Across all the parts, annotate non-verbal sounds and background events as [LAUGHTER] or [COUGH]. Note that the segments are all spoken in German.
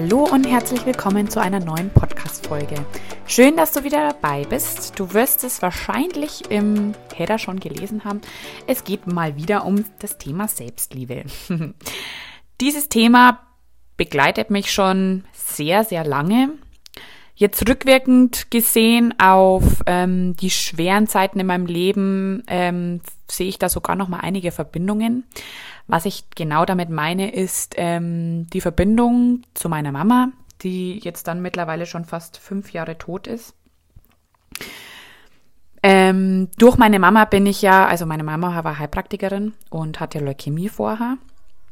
Hallo und herzlich willkommen zu einer neuen Podcast-Folge. Schön, dass du wieder dabei bist. Du wirst es wahrscheinlich im Header schon gelesen haben. Es geht mal wieder um das Thema Selbstliebe. [LAUGHS] Dieses Thema begleitet mich schon sehr, sehr lange. Jetzt rückwirkend gesehen auf ähm, die schweren Zeiten in meinem Leben ähm, sehe ich da sogar noch mal einige Verbindungen. Was ich genau damit meine, ist ähm, die Verbindung zu meiner Mama, die jetzt dann mittlerweile schon fast fünf Jahre tot ist. Ähm, durch meine Mama bin ich ja, also meine Mama war Heilpraktikerin und hatte Leukämie vorher,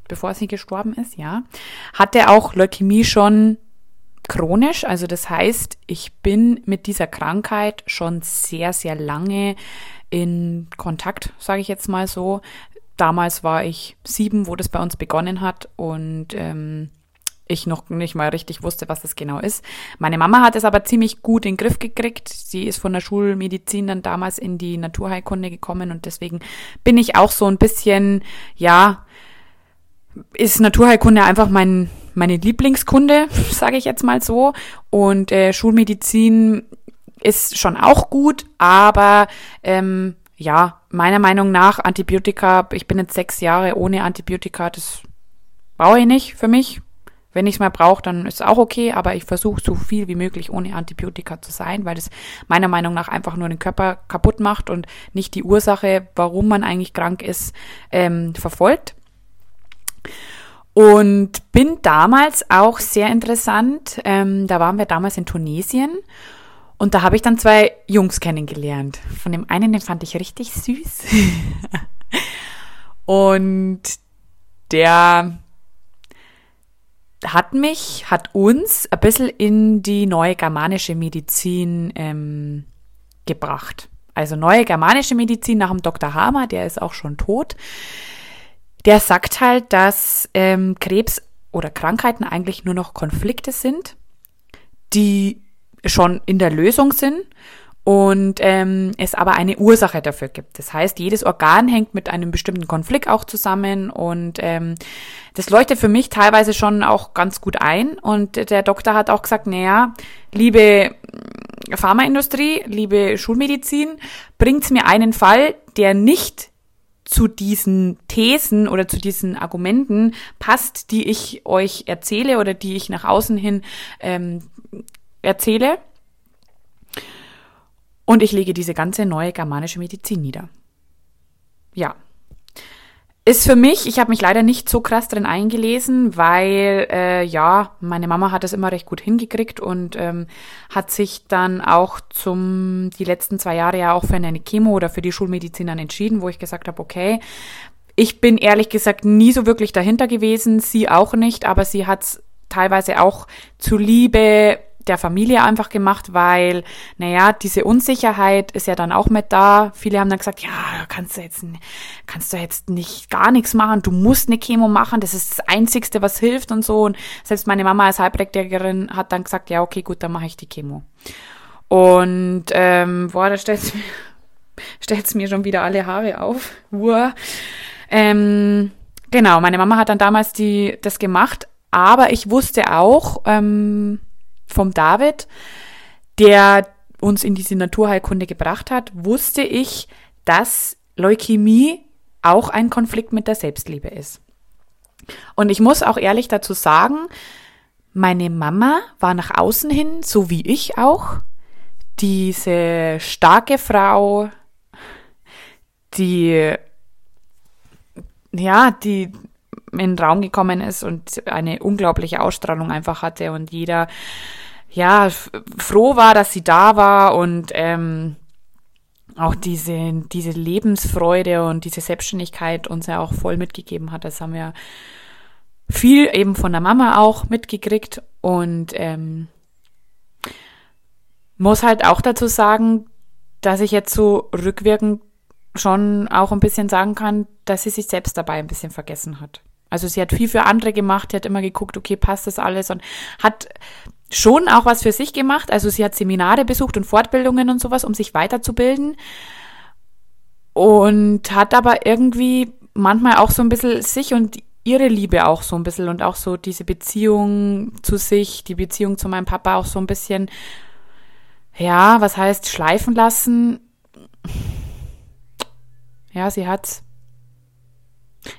bevor sie gestorben ist, ja. Hatte auch Leukämie schon chronisch, also das heißt, ich bin mit dieser Krankheit schon sehr, sehr lange in Kontakt, sage ich jetzt mal so. Damals war ich sieben, wo das bei uns begonnen hat und ähm, ich noch nicht mal richtig wusste, was das genau ist. Meine Mama hat es aber ziemlich gut in den Griff gekriegt. Sie ist von der Schulmedizin dann damals in die Naturheilkunde gekommen und deswegen bin ich auch so ein bisschen, ja, ist Naturheilkunde einfach mein, meine Lieblingskunde, [LAUGHS] sage ich jetzt mal so. Und äh, Schulmedizin ist schon auch gut, aber ähm, ja, meiner Meinung nach Antibiotika, ich bin jetzt sechs Jahre ohne Antibiotika, das brauche ich nicht für mich. Wenn ich es mal brauche, dann ist es auch okay, aber ich versuche so viel wie möglich ohne Antibiotika zu sein, weil das meiner Meinung nach einfach nur den Körper kaputt macht und nicht die Ursache, warum man eigentlich krank ist, ähm, verfolgt. Und bin damals auch sehr interessant, ähm, da waren wir damals in Tunesien und da habe ich dann zwei Jungs kennengelernt. Von dem einen, den fand ich richtig süß. [LAUGHS] und der hat mich, hat uns ein bisschen in die neue germanische Medizin ähm, gebracht. Also neue germanische Medizin nach dem Dr. Hamer, der ist auch schon tot. Der sagt halt, dass ähm, Krebs oder Krankheiten eigentlich nur noch Konflikte sind, die schon in der Lösung sind und ähm, es aber eine Ursache dafür gibt. Das heißt, jedes Organ hängt mit einem bestimmten Konflikt auch zusammen und ähm, das leuchtet für mich teilweise schon auch ganz gut ein. Und der Doktor hat auch gesagt, naja, liebe Pharmaindustrie, liebe Schulmedizin, bringt's mir einen Fall, der nicht zu diesen Thesen oder zu diesen Argumenten passt, die ich euch erzähle oder die ich nach außen hin ähm, erzähle. Und ich lege diese ganze neue germanische Medizin nieder. Ja. Ist für mich, ich habe mich leider nicht so krass drin eingelesen, weil äh, ja, meine Mama hat das immer recht gut hingekriegt und ähm, hat sich dann auch zum die letzten zwei Jahre ja auch für eine Chemo oder für die Schulmedizin dann entschieden, wo ich gesagt habe, okay, ich bin ehrlich gesagt nie so wirklich dahinter gewesen, sie auch nicht, aber sie hat teilweise auch zuliebe der Familie einfach gemacht, weil, naja, diese Unsicherheit ist ja dann auch mit da. Viele haben dann gesagt, ja, kannst du jetzt, kannst du jetzt nicht gar nichts machen, du musst eine Chemo machen, das ist das Einzigste, was hilft und so. Und selbst meine Mama als Heilpraktigerin hat dann gesagt, ja, okay, gut, dann mache ich die Chemo. Und, ähm, boah, da stellt's mir, [LAUGHS] stellt's mir schon wieder alle Haare auf. Uah. Ähm, genau, meine Mama hat dann damals die, das gemacht, aber ich wusste auch, ähm, vom David, der uns in diese Naturheilkunde gebracht hat, wusste ich, dass Leukämie auch ein Konflikt mit der Selbstliebe ist. Und ich muss auch ehrlich dazu sagen, meine Mama war nach außen hin, so wie ich auch, diese starke Frau, die, ja, die in den Raum gekommen ist und eine unglaubliche Ausstrahlung einfach hatte und jeder ja froh war, dass sie da war und ähm, auch diese diese Lebensfreude und diese Selbstständigkeit uns ja auch voll mitgegeben hat. Das haben wir viel eben von der Mama auch mitgekriegt und ähm, muss halt auch dazu sagen, dass ich jetzt so rückwirkend schon auch ein bisschen sagen kann, dass sie sich selbst dabei ein bisschen vergessen hat. Also sie hat viel für andere gemacht, sie hat immer geguckt, okay, passt das alles und hat schon auch was für sich gemacht. Also sie hat Seminare besucht und Fortbildungen und sowas, um sich weiterzubilden. Und hat aber irgendwie manchmal auch so ein bisschen sich und ihre Liebe auch so ein bisschen und auch so diese Beziehung zu sich, die Beziehung zu meinem Papa auch so ein bisschen, ja, was heißt schleifen lassen. Ja, sie hat's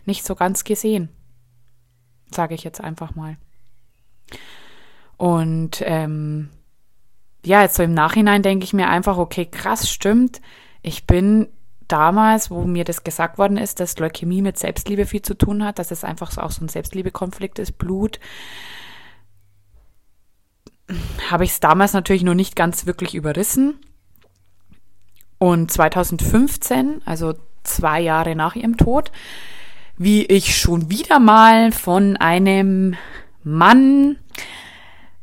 nicht so ganz gesehen, sage ich jetzt einfach mal. Und ähm, ja, jetzt so im Nachhinein denke ich mir einfach, okay, krass, stimmt. Ich bin damals, wo mir das gesagt worden ist, dass Leukämie mit Selbstliebe viel zu tun hat, dass es einfach so auch so ein Selbstliebekonflikt ist, Blut, habe ich es damals natürlich noch nicht ganz wirklich überrissen. Und 2015, also zwei Jahre nach ihrem Tod, wie ich schon wieder mal von einem Mann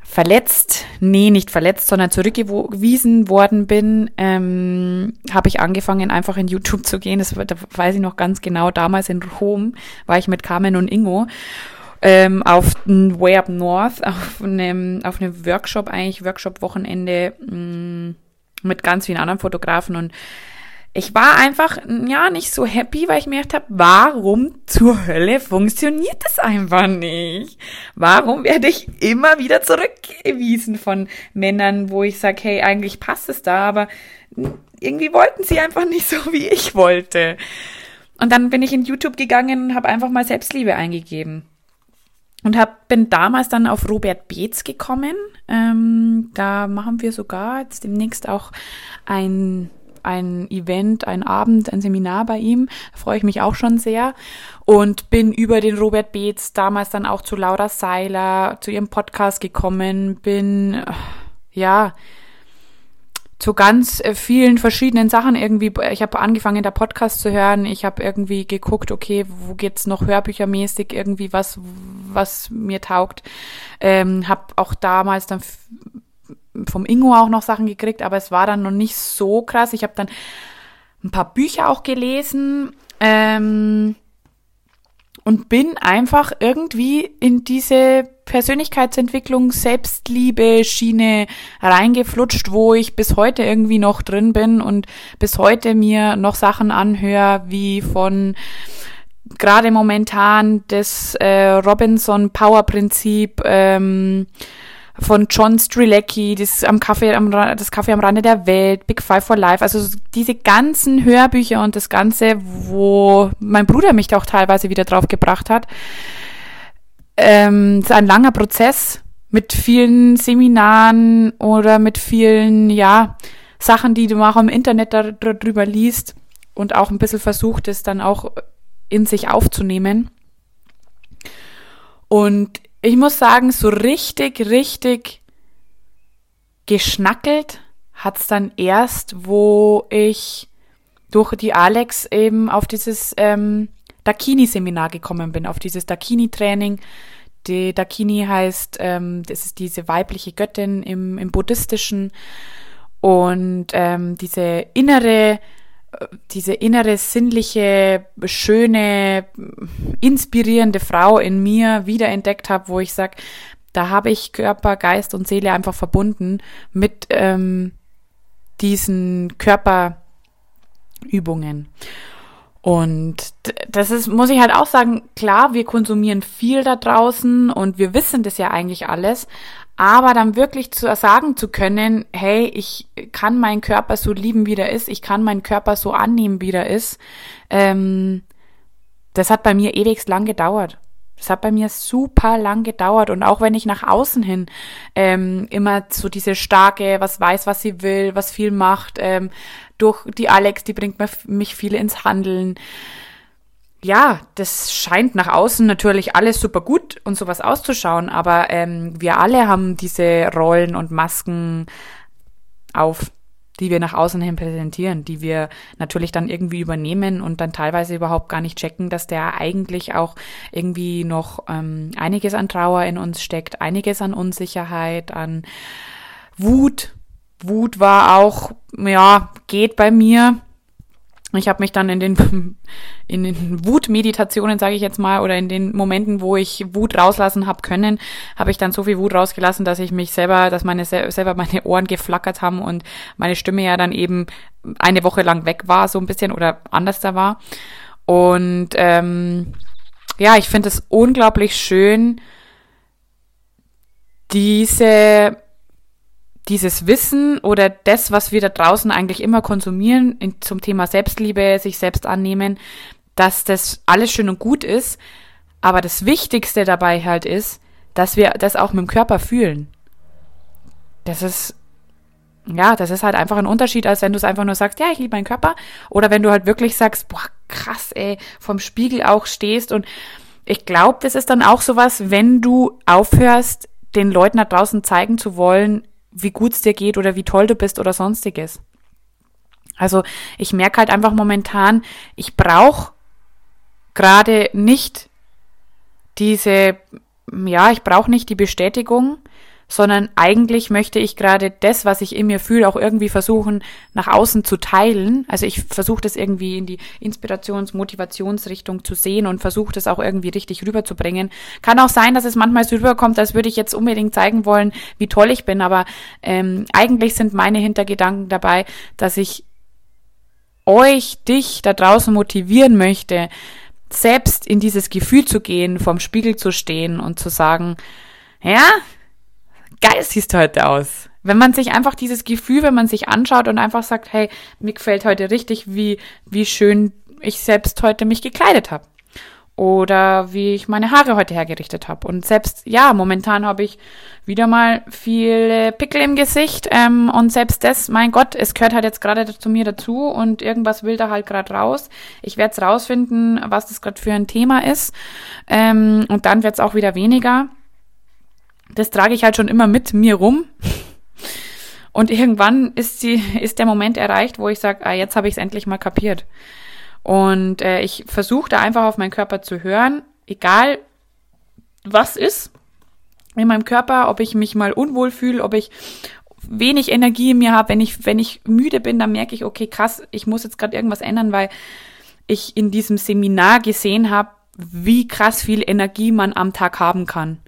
verletzt, nee, nicht verletzt, sondern zurückgewiesen worden bin, ähm, habe ich angefangen, einfach in YouTube zu gehen. Das da weiß ich noch ganz genau. Damals in Rom war ich mit Carmen und Ingo ähm, auf den Way Up North, auf einem, auf einem Workshop, eigentlich Workshop-Wochenende mm, mit ganz vielen anderen Fotografen und ich war einfach, ja, nicht so happy, weil ich mir gedacht habe, warum zur Hölle funktioniert das einfach nicht? Warum werde ich immer wieder zurückgewiesen von Männern, wo ich sage, hey, eigentlich passt es da, aber irgendwie wollten sie einfach nicht so, wie ich wollte. Und dann bin ich in YouTube gegangen und habe einfach mal Selbstliebe eingegeben. Und hab, bin damals dann auf Robert Beetz gekommen. Ähm, da machen wir sogar jetzt demnächst auch ein ein Event, ein Abend, ein Seminar bei ihm. Da freue ich mich auch schon sehr. Und bin über den Robert Beetz damals dann auch zu Laura Seiler, zu ihrem Podcast gekommen, bin, ja, zu ganz äh, vielen verschiedenen Sachen irgendwie. Ich habe angefangen, da Podcast zu hören. Ich habe irgendwie geguckt, okay, wo geht's noch hörbüchermäßig irgendwie was, was mir taugt. Ähm, habe auch damals dann vom Ingo auch noch Sachen gekriegt, aber es war dann noch nicht so krass. Ich habe dann ein paar Bücher auch gelesen ähm, und bin einfach irgendwie in diese Persönlichkeitsentwicklung, Selbstliebe Schiene reingeflutscht, wo ich bis heute irgendwie noch drin bin und bis heute mir noch Sachen anhöre, wie von gerade momentan das äh, Robinson Power Prinzip, ähm, von John Strilecki, das am Kaffee am das Kaffee am Rande der Welt, Big Five for Life, also diese ganzen Hörbücher und das ganze, wo mein Bruder mich da auch teilweise wieder drauf gebracht hat. Ähm, ist ein langer Prozess mit vielen Seminaren oder mit vielen, ja, Sachen, die du auch im Internet darüber liest und auch ein bisschen versucht, es dann auch in sich aufzunehmen. Und ich muss sagen, so richtig, richtig geschnackelt hat's dann erst, wo ich durch die Alex eben auf dieses ähm, Dakini-Seminar gekommen bin, auf dieses Dakini-Training. Die Dakini heißt, ähm, das ist diese weibliche Göttin im, im Buddhistischen und ähm, diese innere diese innere, sinnliche, schöne, inspirierende Frau in mir wiederentdeckt habe, wo ich sage, da habe ich Körper, Geist und Seele einfach verbunden mit ähm, diesen Körperübungen. Und das ist, muss ich halt auch sagen, klar, wir konsumieren viel da draußen und wir wissen das ja eigentlich alles, aber dann wirklich zu sagen zu können, hey, ich kann meinen Körper so lieben, wie er ist, ich kann meinen Körper so annehmen, wie er ist, ähm, das hat bei mir ewigst lang gedauert. Das hat bei mir super lang gedauert und auch wenn ich nach außen hin ähm, immer so diese starke, was weiß, was sie will, was viel macht, ähm, durch die Alex, die bringt mich viel ins Handeln ja, das scheint nach außen natürlich alles super gut und sowas auszuschauen, aber ähm, wir alle haben diese Rollen und Masken auf, die wir nach außen hin präsentieren, die wir natürlich dann irgendwie übernehmen und dann teilweise überhaupt gar nicht checken, dass der eigentlich auch irgendwie noch ähm, einiges an Trauer in uns steckt, einiges an Unsicherheit, an Wut. Wut war auch, ja, geht bei mir ich habe mich dann in den, [LAUGHS] in den Wutmeditationen, sage ich jetzt mal, oder in den Momenten, wo ich Wut rauslassen habe können, habe ich dann so viel Wut rausgelassen, dass ich mich selber, dass meine selber meine Ohren geflackert haben und meine Stimme ja dann eben eine Woche lang weg war, so ein bisschen oder anders da war. Und ähm, ja, ich finde es unglaublich schön, diese, dieses Wissen oder das, was wir da draußen eigentlich immer konsumieren in, zum Thema Selbstliebe, sich selbst annehmen, dass das alles schön und gut ist. Aber das Wichtigste dabei halt ist, dass wir das auch mit dem Körper fühlen. Das ist, ja, das ist halt einfach ein Unterschied, als wenn du es einfach nur sagst, ja, ich liebe meinen Körper. Oder wenn du halt wirklich sagst, boah, krass, ey, vom Spiegel auch stehst. Und ich glaube, das ist dann auch sowas, wenn du aufhörst, den Leuten da draußen zeigen zu wollen, wie gut es dir geht oder wie toll du bist oder sonstiges. Also ich merke halt einfach momentan, ich brauche gerade nicht diese, ja, ich brauche nicht die Bestätigung, sondern eigentlich möchte ich gerade das, was ich in mir fühle, auch irgendwie versuchen, nach außen zu teilen. Also ich versuche das irgendwie in die Inspirations-, Motivationsrichtung zu sehen und versuche das auch irgendwie richtig rüberzubringen. Kann auch sein, dass es manchmal so rüberkommt, als würde ich jetzt unbedingt zeigen wollen, wie toll ich bin, aber ähm, eigentlich sind meine Hintergedanken dabei, dass ich euch, dich da draußen motivieren möchte, selbst in dieses Gefühl zu gehen, vorm Spiegel zu stehen und zu sagen, ja, geil siehst du heute aus. Wenn man sich einfach dieses Gefühl, wenn man sich anschaut und einfach sagt, hey, mir gefällt heute richtig, wie, wie schön ich selbst heute mich gekleidet habe oder wie ich meine Haare heute hergerichtet habe. Und selbst, ja, momentan habe ich wieder mal viele Pickel im Gesicht ähm, und selbst das, mein Gott, es gehört halt jetzt gerade zu mir dazu und irgendwas will da halt gerade raus. Ich werde es rausfinden, was das gerade für ein Thema ist ähm, und dann wird es auch wieder weniger. Das trage ich halt schon immer mit mir rum. Und irgendwann ist, sie, ist der Moment erreicht, wo ich sage, ah, jetzt habe ich es endlich mal kapiert. Und äh, ich versuche da einfach auf meinen Körper zu hören, egal was ist in meinem Körper, ob ich mich mal unwohl fühle, ob ich wenig Energie in mir habe, wenn ich wenn ich müde bin, dann merke ich, okay, krass, ich muss jetzt gerade irgendwas ändern, weil ich in diesem Seminar gesehen habe, wie krass viel Energie man am Tag haben kann.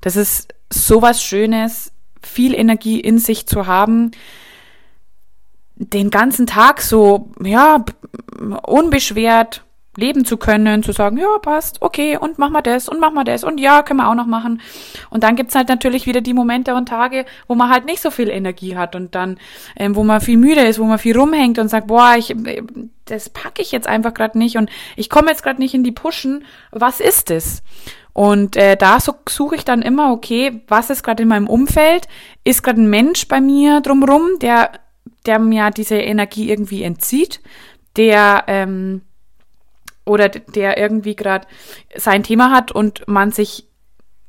Das ist sowas Schönes, viel Energie in sich zu haben, den ganzen Tag so, ja, unbeschwert leben zu können, zu sagen, ja, passt, okay, und mach mal das und mach mal das und ja, können wir auch noch machen. Und dann gibt's halt natürlich wieder die Momente und Tage, wo man halt nicht so viel Energie hat und dann, ähm, wo man viel müde ist, wo man viel rumhängt und sagt, boah, ich, das packe ich jetzt einfach gerade nicht und ich komme jetzt gerade nicht in die Pushen. Was ist es? Und äh, da so, suche ich dann immer, okay, was ist gerade in meinem Umfeld? Ist gerade ein Mensch bei mir drumrum, der der mir diese Energie irgendwie entzieht, der ähm, oder der irgendwie gerade sein Thema hat und man sich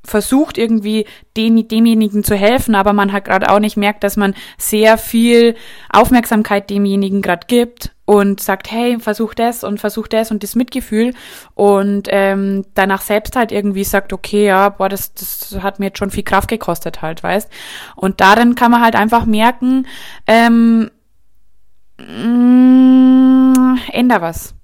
versucht irgendwie dem, demjenigen zu helfen, aber man halt gerade auch nicht merkt, dass man sehr viel Aufmerksamkeit demjenigen gerade gibt und sagt, hey, versuch das und versuch das und das Mitgefühl und ähm, danach selbst halt irgendwie sagt, okay, ja, boah, das, das hat mir jetzt schon viel Kraft gekostet halt, weißt. Und darin kann man halt einfach merken, ähm, mh, mm, änder was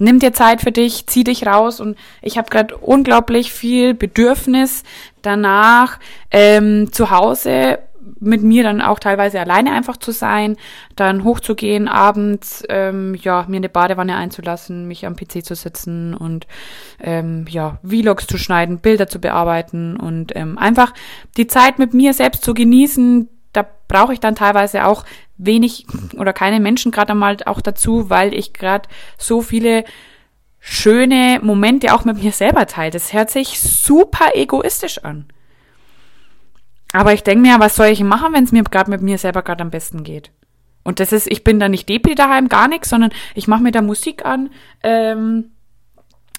nimm dir Zeit für dich, zieh dich raus und ich habe gerade unglaublich viel Bedürfnis danach ähm, zu Hause mit mir dann auch teilweise alleine einfach zu sein, dann hochzugehen abends, ähm, ja, mir eine Badewanne einzulassen, mich am PC zu sitzen und ähm, ja, Vlogs zu schneiden, Bilder zu bearbeiten und ähm, einfach die Zeit mit mir selbst zu genießen. Da brauche ich dann teilweise auch wenig oder keine Menschen gerade einmal auch dazu, weil ich gerade so viele schöne Momente auch mit mir selber teile. Das hört sich super egoistisch an. Aber ich denke mir, was soll ich machen, wenn es mir gerade mit mir selber gerade am besten geht? Und das ist, ich bin da nicht Depri daheim, gar nichts, sondern ich mache mir da Musik an, ähm,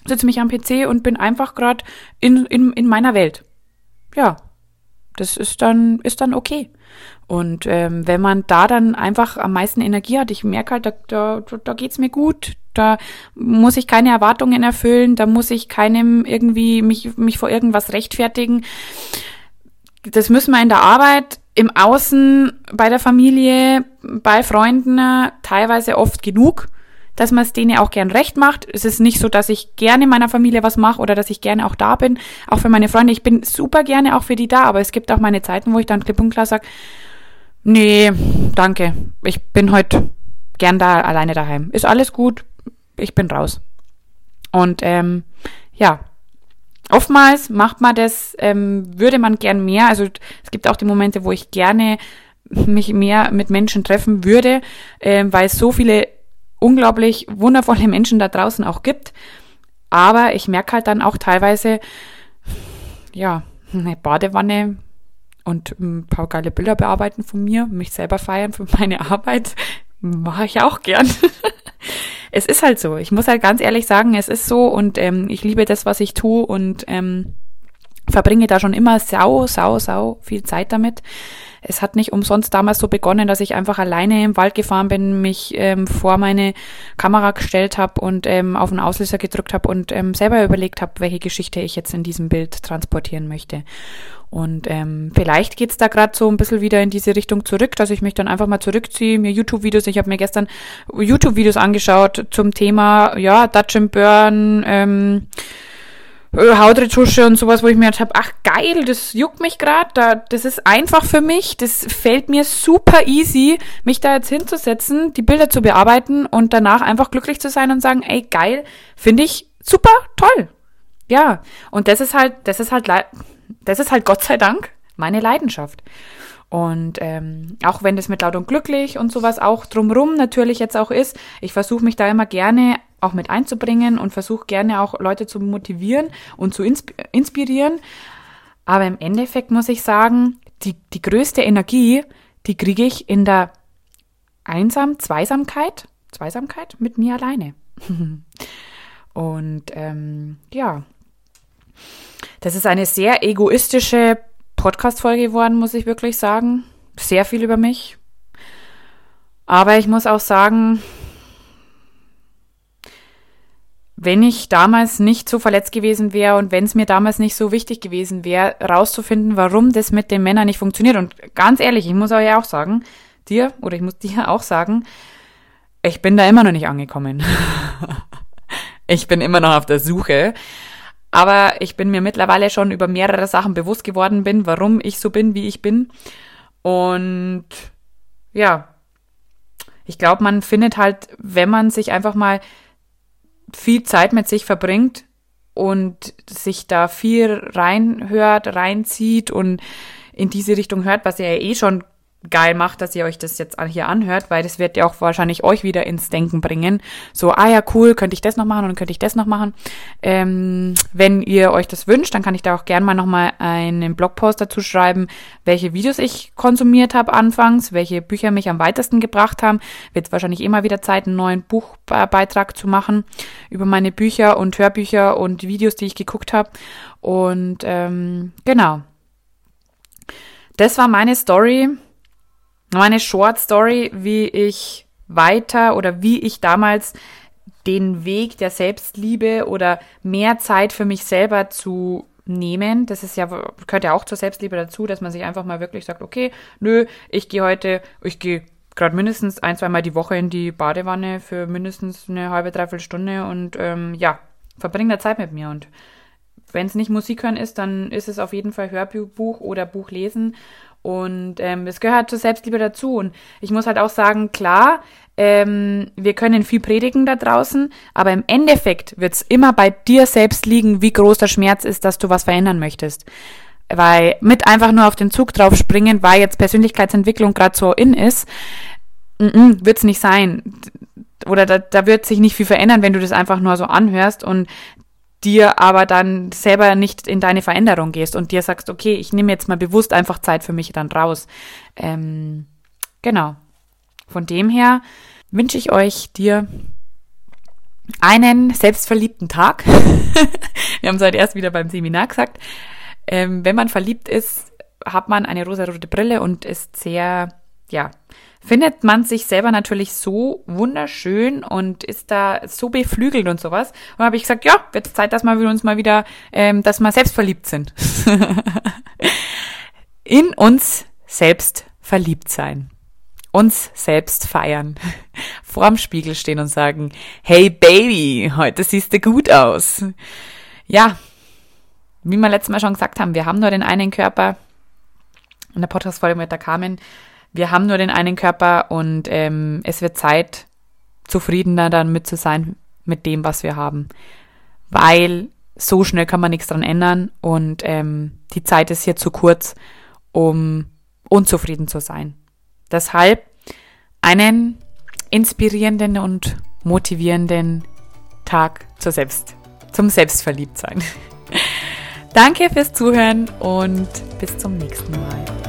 sitze mich am PC und bin einfach gerade in, in, in meiner Welt. Ja, das ist dann, ist dann okay. Und ähm, wenn man da dann einfach am meisten Energie hat, ich merke halt, da, da, da geht's mir gut, da muss ich keine Erwartungen erfüllen, da muss ich keinem irgendwie mich, mich vor irgendwas rechtfertigen. Das müssen wir in der Arbeit, im Außen, bei der Familie, bei Freunden teilweise oft genug, dass man es denen auch gern recht macht. Es ist nicht so, dass ich gerne meiner Familie was mache oder dass ich gerne auch da bin. Auch für meine Freunde. Ich bin super gerne auch für die da, aber es gibt auch meine Zeiten, wo ich dann klipp und klar sage, nee, danke. Ich bin heute gern da alleine daheim. Ist alles gut, ich bin raus. Und ähm, ja, oftmals macht man das, ähm, würde man gern mehr. Also es gibt auch die Momente, wo ich gerne mich mehr mit Menschen treffen würde, ähm, weil es so viele unglaublich wundervolle Menschen da draußen auch gibt. Aber ich merke halt dann auch teilweise, ja, eine Badewanne und ein paar geile Bilder bearbeiten von mir, mich selber feiern für meine Arbeit, [LAUGHS] mache ich auch gern. [LAUGHS] es ist halt so. Ich muss halt ganz ehrlich sagen, es ist so und ähm, ich liebe das, was ich tue und ähm, verbringe da schon immer sau, sau, sau viel Zeit damit. Es hat nicht umsonst damals so begonnen, dass ich einfach alleine im Wald gefahren bin, mich ähm, vor meine Kamera gestellt habe und ähm, auf den Auslöser gedrückt habe und ähm, selber überlegt habe, welche Geschichte ich jetzt in diesem Bild transportieren möchte. Und ähm, vielleicht geht's da gerade so ein bisschen wieder in diese Richtung zurück, dass ich mich dann einfach mal zurückziehe, mir YouTube-Videos, ich habe mir gestern YouTube-Videos angeschaut zum Thema, ja, Dutch and Burn, ähm, äh, Hautretusche und sowas, wo ich mir gedacht habe, ach geil, das juckt mich gerade, da, das ist einfach für mich, das fällt mir super easy, mich da jetzt hinzusetzen, die Bilder zu bearbeiten und danach einfach glücklich zu sein und sagen, ey geil, finde ich super toll. Ja, und das ist halt, das ist halt, das ist halt Gott sei Dank meine Leidenschaft. Und ähm, auch wenn das mit laut und glücklich und sowas auch drumrum natürlich jetzt auch ist, ich versuche mich da immer gerne auch mit einzubringen und versuche gerne auch Leute zu motivieren und zu inspirieren. Aber im Endeffekt muss ich sagen, die, die größte Energie, die kriege ich in der Einsam, Zweisamkeit, Zweisamkeit mit mir alleine. [LAUGHS] und ähm, ja, das ist eine sehr egoistische Podcast-Folge geworden, muss ich wirklich sagen. Sehr viel über mich. Aber ich muss auch sagen, wenn ich damals nicht so verletzt gewesen wäre und wenn es mir damals nicht so wichtig gewesen wäre, rauszufinden, warum das mit den Männern nicht funktioniert. Und ganz ehrlich, ich muss euch auch sagen, dir oder ich muss [LAUGHS] dir auch sagen, ich bin da immer noch nicht angekommen. [LAUGHS] ich bin immer noch auf der Suche. Aber ich bin mir mittlerweile schon über mehrere Sachen bewusst geworden bin, warum ich so bin, wie ich bin. Und ja, ich glaube, man findet halt, wenn man sich einfach mal viel Zeit mit sich verbringt und sich da viel reinhört, reinzieht und in diese Richtung hört, was ihr ja eh schon geil macht, dass ihr euch das jetzt hier anhört, weil das wird ja auch wahrscheinlich euch wieder ins Denken bringen. So, ah ja, cool, könnte ich das noch machen und könnte ich das noch machen. Ähm, wenn ihr euch das wünscht, dann kann ich da auch gerne mal nochmal einen Blogpost dazu schreiben, welche Videos ich konsumiert habe anfangs, welche Bücher mich am weitesten gebracht haben. Wird wahrscheinlich immer wieder Zeit, einen neuen Buchbeitrag zu machen über meine Bücher und Hörbücher und Videos, die ich geguckt habe. Und ähm, genau. Das war meine Story meine Short Story, wie ich weiter oder wie ich damals den Weg der Selbstliebe oder mehr Zeit für mich selber zu nehmen. Das ist ja, gehört ja auch zur Selbstliebe dazu, dass man sich einfach mal wirklich sagt, okay, nö, ich gehe heute, ich gehe gerade mindestens ein, zweimal die Woche in die Badewanne für mindestens eine halbe, dreiviertel Stunde und ähm, ja, verbringe da Zeit mit mir. Und wenn es nicht Musik hören ist, dann ist es auf jeden Fall Hörbuch oder Buch lesen. Und ähm, es gehört zur Selbstliebe dazu. Und ich muss halt auch sagen, klar, ähm, wir können viel predigen da draußen, aber im Endeffekt wird es immer bei dir selbst liegen, wie groß der Schmerz ist, dass du was verändern möchtest. Weil mit einfach nur auf den Zug drauf springen, weil jetzt Persönlichkeitsentwicklung gerade so in ist, wird es nicht sein. Oder da, da wird sich nicht viel verändern, wenn du das einfach nur so anhörst. Und dir aber dann selber nicht in deine Veränderung gehst und dir sagst, okay, ich nehme jetzt mal bewusst einfach Zeit für mich dann raus. Ähm, genau. Von dem her wünsche ich euch dir einen selbstverliebten Tag. [LAUGHS] Wir haben es heute erst wieder beim Seminar gesagt. Ähm, wenn man verliebt ist, hat man eine rosa-rote Brille und ist sehr, ja, findet man sich selber natürlich so wunderschön und ist da so beflügelt und sowas. Und habe ich gesagt, ja, wird Zeit, dass wir uns mal wieder, ähm, dass wir selbst verliebt sind. [LAUGHS] In uns selbst verliebt sein. Uns selbst feiern. [LAUGHS] Vorm Spiegel stehen und sagen, hey Baby, heute siehst du gut aus. Ja, wie wir letztes Mal schon gesagt haben, wir haben nur den einen Körper. In der Podcast-Folge mit der Carmen wir haben nur den einen Körper und ähm, es wird Zeit, zufriedener damit zu sein mit dem, was wir haben. Weil so schnell kann man nichts dran ändern und ähm, die Zeit ist hier zu kurz, um unzufrieden zu sein. Deshalb einen inspirierenden und motivierenden Tag zur Selbst, zum Selbstverliebtsein. [LAUGHS] Danke fürs Zuhören und bis zum nächsten Mal.